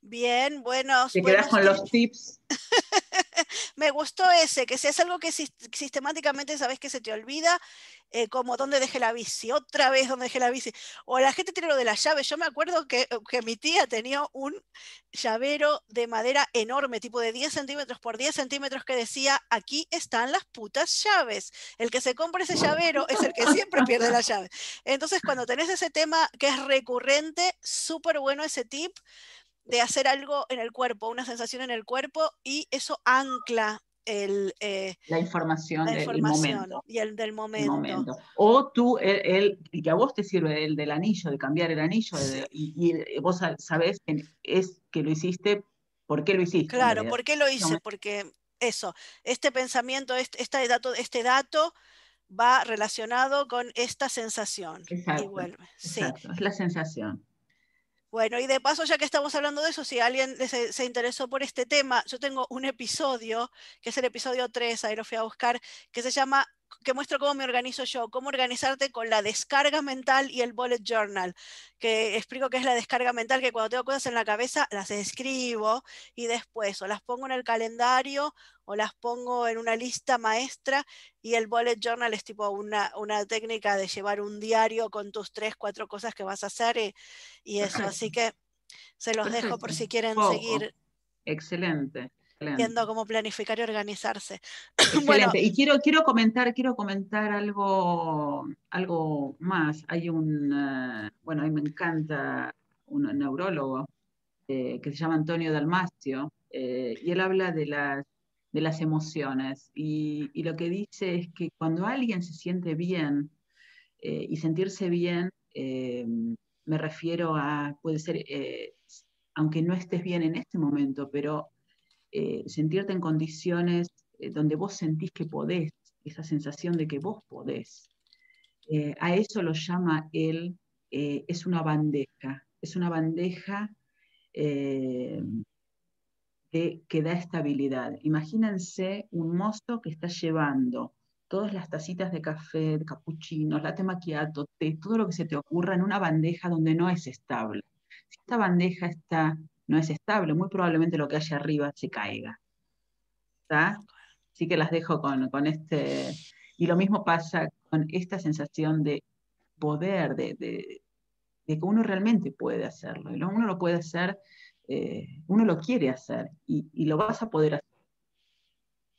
Bien, bueno. Te quedas con los tips. Me gustó ese, que si es algo que sistemáticamente sabes que se te olvida, eh, como dónde dejé la bici, otra vez dónde dejé la bici. O la gente tiene lo de las llaves. Yo me acuerdo que, que mi tía tenía un llavero de madera enorme, tipo de 10 centímetros por 10 centímetros, que decía, aquí están las putas llaves. El que se compra ese llavero es el que siempre pierde la llave. Entonces, cuando tenés ese tema que es recurrente, súper bueno ese tip de hacer algo en el cuerpo, una sensación en el cuerpo, y eso ancla el, eh, la información, del momento. Y el del momento. O tú, el, que a vos te sirve el del anillo, de cambiar el anillo, y, vos sabés que es que lo hiciste, ¿por qué lo hiciste? Claro, ¿por qué lo hice? Porque eso, este pensamiento, este, este, dato, este dato va relacionado con esta sensación. y vuelve. Exacto, es la sensación. Bueno, y de paso, ya que estamos hablando de eso, si alguien se, interesó por este tema, yo tengo un episodio, que es el episodio 3, ahí lo fui a buscar, que se llama que muestro cómo me organizo yo, cómo organizarte con la descarga mental y el bullet journal, que explico qué es la descarga mental, que cuando tengo cosas en la cabeza las escribo y después o las pongo en el calendario o las pongo en una lista maestra y el bullet journal es tipo una, una técnica de llevar un diario con tus tres, cuatro cosas que vas a hacer y, eso, así que se los dejo por si quieren seguir. Excelente viendo cómo planificar y organizarse. Excelente. y quiero, quiero comentar, quiero comentar algo, algo más. Hay un, eh, bueno, a mí me encanta un neurólogo eh, que se llama Antonio Dalmacio, eh, y él habla de las, de las emociones. Y, y, lo que dice es que cuando alguien se siente bien, y sentirse bien, me refiero a, puede ser, aunque no estés bien en este momento, pero eh, sentirte en condiciones eh, donde vos sentís que podés, esa sensación de que vos podés. eh, a eso lo llama él, es una bandeja, es una bandeja eh, que da estabilidad. Imagínense un mozo que está llevando todas las tacitas de café, de cappuccino, latte macchiato, té, todo lo que se te ocurra en una bandeja donde no es estable. Si esta bandeja está, no es estable, muy probablemente lo que haya arriba se caiga. ¿Está? Así que las dejo con, con este... Y lo mismo pasa con esta sensación de poder, de, de, que uno realmente puede hacerlo. Y uno lo puede hacer, eh, uno lo quiere hacer y, lo vas a poder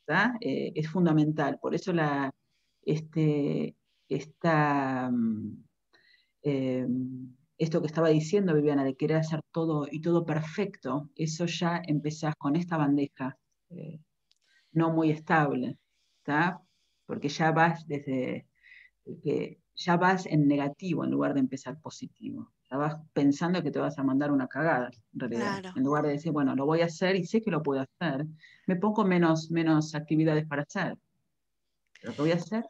hacer. Eh, es fundamental. Por eso la, este, esta, mm, eh, esto que estaba diciendo Viviana, de querer hacer todo y todo perfecto, eso ya empezás con esta bandeja no muy estable, ¿está? porque ya vas desde, que ya vas en negativo en lugar de empezar positivo. Ya vas pensando que te vas a mandar una cagada, en realidad. En lugar de decir, bueno, lo voy a hacer y sé que lo puedo hacer, me pongo menos, menos actividades para hacer. Lo voy a hacer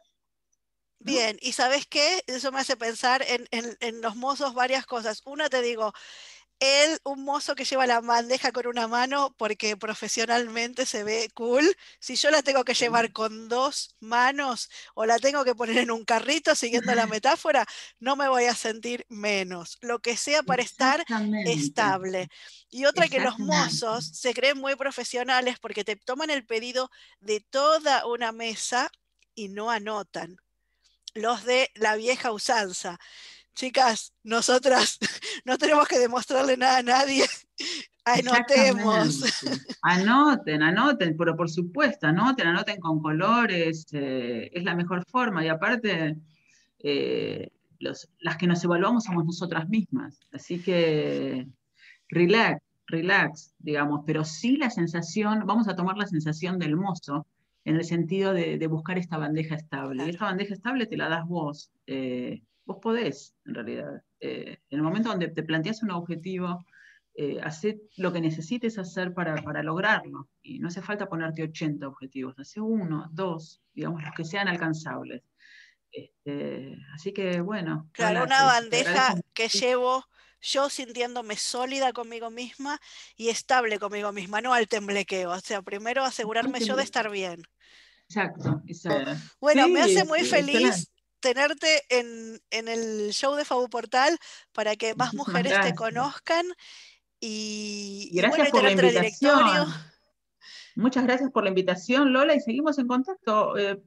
Bien, y sabes qué? Eso me hace pensar en, en, en, los mozos varias cosas. Una, te digo, él, un mozo que lleva la bandeja con una mano porque profesionalmente se ve cool. Si yo la tengo que llevar con dos manos o la tengo que poner en un carrito siguiendo la metáfora, no me voy a sentir menos. Lo que sea para estar estable. Y otra que los mozos se creen muy profesionales porque te toman el pedido de toda una mesa y no anotan. Los de la vieja usanza chicas, nosotras no tenemos que demostrarle nada a nadie. Anotemos. Anoten, anoten, pero por supuesto, anoten, anoten con colores, eh, es la mejor forma. Y aparte, eh, las que nos evaluamos somos nosotras mismas. Así que relax, relax, digamos, pero sí la sensación, vamos a tomar la sensación del mozo, en el sentido de, buscar esta bandeja estable. Y esta bandeja estable te la das vos. Eh, vos podés, en realidad. Eh, en el momento donde te planteas un objetivo, eh, hacer lo que necesites hacer para, para, lograrlo. Y no hace falta ponerte 80 objetivos, hace uno, dos, digamos, los que sean alcanzables. Este, así que bueno. Claro, una bandeja que llevo yo sintiéndome sólida conmigo misma y estable conmigo misma, no al temblequeo. O sea, primero asegurarme yo de estar bien. Exacto, exacto. Bueno, me hace muy feliz tenerte en, el show de Fabu Portal para que más mujeres te conozcan y, gracias por la invitación. Muchas gracias por la invitación, Lola, y seguimos en contacto. Eh,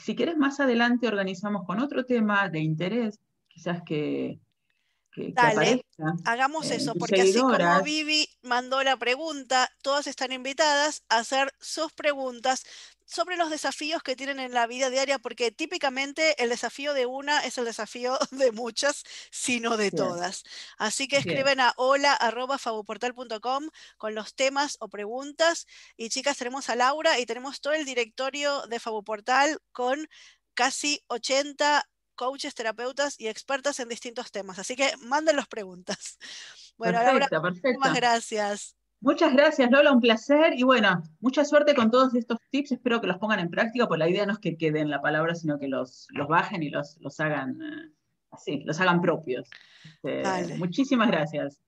si quieres, más adelante organizamos con otro tema de interés, quizás que, Dale, hagamos eso, porque así como Vivi mandó la pregunta, todas están invitadas a hacer sus preguntas sobre los desafíos que tienen en la vida diaria, porque típicamente el desafío de una es el desafío de muchas, sino de todas. Así que escriben a hola.fabuportal.com con los temas o preguntas. Y chicas, tenemos a Laura y tenemos todo el directorio de Fabuportal con casi 80 coaches, terapeutas y expertas en distintos temas. Así que manden las preguntas. Bueno, Laura, muchas gracias. Muchas gracias, Lola, un placer. Y bueno, mucha suerte con todos estos tips. Espero que los pongan en práctica, porque la idea no es que queden la palabra, sino que los, los bajen y los, los hagan eh, así, los hagan propios. Este, muchísimas gracias.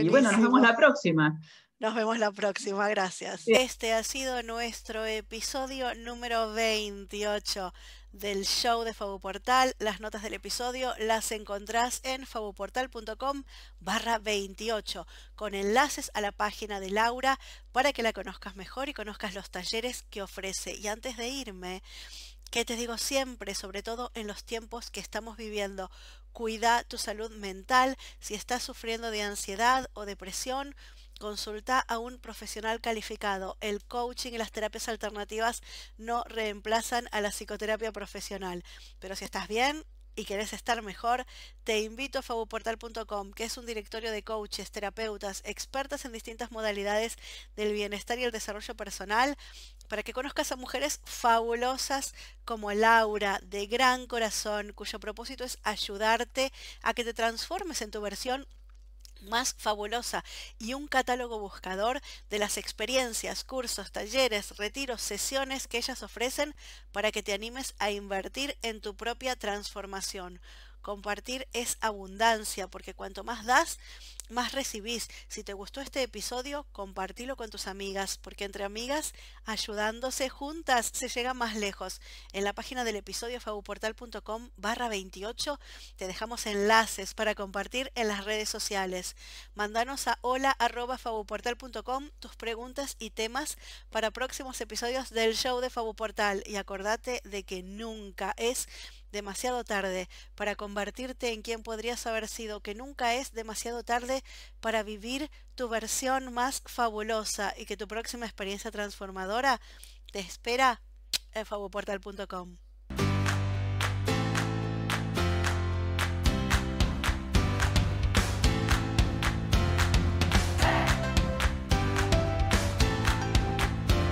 Y bueno, nos vemos la próxima. Nos vemos la próxima, gracias. Este ha sido nuestro episodio número 28 del show de Fabuportal. Las notas del episodio las encontrás en fabuportal.com barra 28 con enlaces a la página de Laura para que la conozcas mejor y conozcas los talleres que ofrece. Y antes de irme, que te digo siempre, sobre todo en los tiempos que estamos viviendo, cuida tu salud mental. Si estás sufriendo de ansiedad o depresión, Consulta a un profesional calificado. El coaching y las terapias alternativas no reemplazan a la psicoterapia profesional. Pero si estás bien y querés estar mejor, te invito a fabuportal.com, que es un directorio de coaches, terapeutas, expertas en distintas modalidades del bienestar y el desarrollo personal, para que conozcas a mujeres fabulosas como Laura, de gran corazón, cuyo propósito es ayudarte a que te transformes en tu versión más fabulosa y un catálogo buscador de las experiencias, cursos, talleres, retiros, sesiones que ellas ofrecen para que te animes a invertir en tu propia transformación. Compartir es abundancia, porque cuanto más das, más recibís. Si te gustó este episodio, compartilo con tus amigas, porque entre amigas, ayudándose juntas, se llega más lejos. En la página del episodio fabuportal.com barra 28 te dejamos enlaces para compartir en las redes sociales. Mándanos a hola arroba tus preguntas y temas para próximos episodios del show de Fabuportal y acordate de que nunca es demasiado tarde para convertirte en quien podrías haber sido, que nunca es demasiado tarde para vivir tu versión más fabulosa y que tu próxima experiencia transformadora te espera en fabuportal.com.